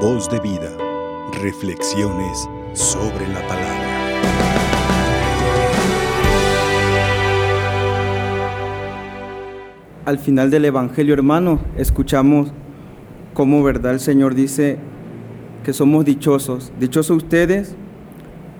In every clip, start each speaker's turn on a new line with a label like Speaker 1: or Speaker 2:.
Speaker 1: Voz de vida. Reflexiones sobre la palabra.
Speaker 2: Al final del Evangelio, hermano, escuchamos cómo, ¿verdad? El Señor dice que somos dichosos. Dichosos ustedes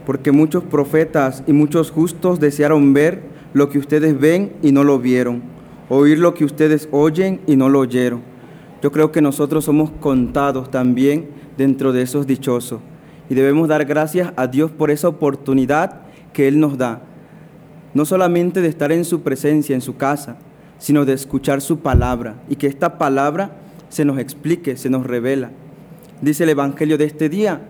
Speaker 2: porque muchos profetas y muchos justos desearon ver lo que ustedes ven y no lo vieron, oír lo que ustedes oyen y no lo oyeron. Yo creo que nosotros somos contados también dentro de esos dichosos y debemos dar gracias a Dios por esa oportunidad que Él nos da, no solamente de estar en su presencia, en su casa, sino de escuchar su palabra y que esta palabra se nos explique, se nos revela. Dice el Evangelio de este día,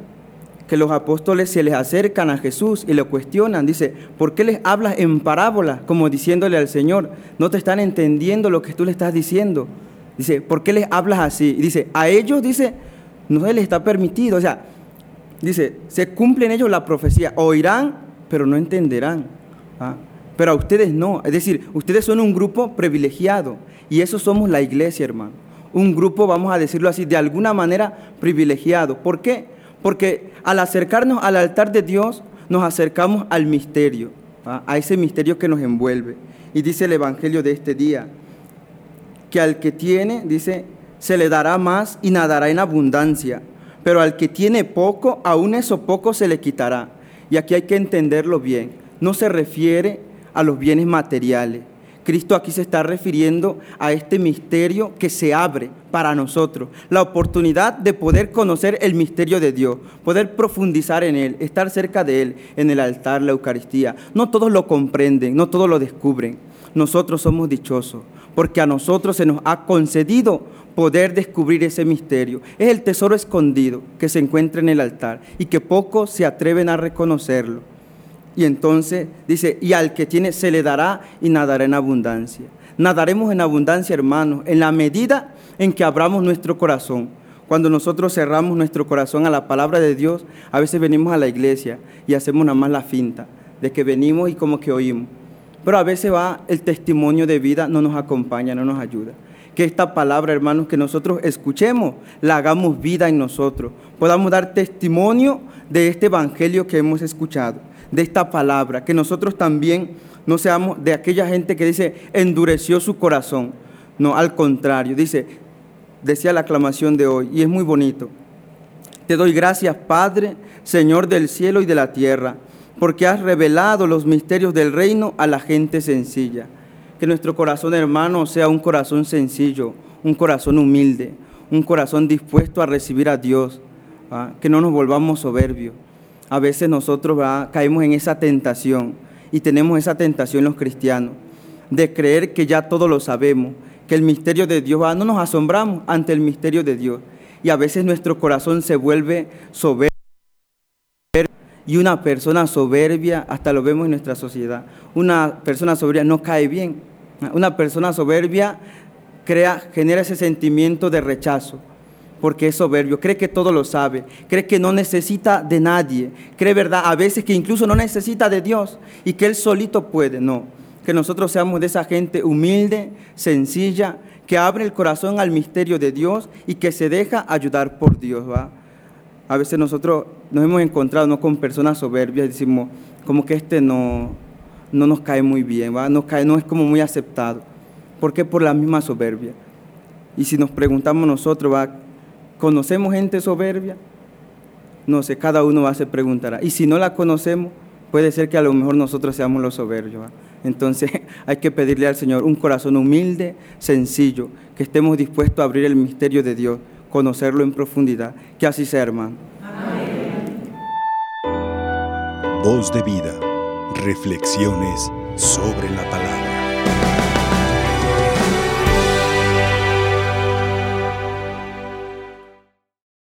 Speaker 2: que los apóstoles se les acercan a Jesús y le cuestionan. Dice, ¿por qué les hablas en parábola? Como diciéndole al Señor, no te están entendiendo lo que tú le estás diciendo. Dice, ¿por qué les hablas así? dice, a ellos, dice, no se les está permitido. O sea, dice, se cumple en ellos la profecía. Oirán, pero no entenderán. ¿ah? Pero a ustedes no. Es decir, ustedes son un grupo privilegiado. Y eso somos la iglesia, hermano. Un grupo, vamos a decirlo así, de alguna manera privilegiado. ¿Por qué? Porque al acercarnos al altar de Dios, nos acercamos al misterio, a ese misterio que nos envuelve. Y dice el Evangelio de este día, que al que tiene, dice, se le dará más y nadará en abundancia, pero al que tiene poco, aún eso poco se le quitará. Y aquí hay que entenderlo bien. No se refiere a los bienes materiales, Cristo aquí se está refiriendo a este misterio que se abre para nosotros, la oportunidad de poder conocer el misterio de Dios, poder profundizar en Él, estar cerca de Él, en el altar, la Eucaristía. No todos lo comprenden, no todos lo descubren. Nosotros somos dichosos, porque a nosotros se nos ha concedido poder descubrir ese misterio. Es el tesoro escondido que se encuentra en el altar y que pocos se atreven a reconocerlo. Y entonces dice, y al que tiene se le dará y nadará en abundancia. Nadaremos en abundancia, hermanos, en la medida en que abramos nuestro corazón. Cuando nosotros cerramos nuestro corazón a la palabra de Dios, a veces venimos a la iglesia y hacemos nada más la finta de que venimos y como que oímos. Pero a veces va el testimonio de vida, no nos acompaña, no nos ayuda. Que esta palabra, hermanos, que nosotros escuchemos, la hagamos vida en nosotros. Podamos dar testimonio de este evangelio que hemos escuchado de esta palabra, que nosotros también no seamos de aquella gente que dice, endureció su corazón. No, al contrario, dice, decía la aclamación de hoy, y es muy bonito. Te doy gracias, Padre, Señor del cielo y de la tierra, porque has revelado los misterios del reino a la gente sencilla. Que nuestro corazón, hermano, sea un corazón sencillo, un corazón humilde, un corazón dispuesto a recibir a Dios, ¿ah? que no nos volvamos soberbios a veces nosotros caemos en esa tentación y tenemos esa tentación los cristianos de creer que ya todo lo sabemos, que el misterio de Dios, no nos asombramos ante el misterio de Dios. Y a veces nuestro corazón se vuelve soberbio y una persona soberbia, hasta lo vemos en nuestra sociedad, una persona soberbia no cae bien. Una persona soberbia crea, genera ese sentimiento de rechazo porque es soberbio, cree que todo lo sabe, cree que no necesita de nadie, cree verdad, a veces que incluso no necesita de Dios y que Él solito puede, no, que nosotros seamos de esa gente humilde, sencilla, que abre el corazón al misterio de Dios y que se deja ayudar por Dios, ¿va? A veces nosotros nos hemos encontrado ¿no? con personas soberbias y decimos, como que este no, no nos cae muy bien, ¿va? No, cae, no es como muy aceptado. ¿Por qué? Por la misma soberbia. Y si nos preguntamos nosotros, ¿va? ¿Conocemos gente soberbia? No sé, cada uno va a se preguntará. Y si no la conocemos, puede ser que a lo mejor nosotros seamos los soberbios. Entonces hay que pedirle al Señor un corazón humilde, sencillo, que estemos dispuestos a abrir el misterio de Dios, conocerlo en profundidad. Que así sea, hermano. Amén.
Speaker 1: Voz de vida, reflexiones sobre la palabra.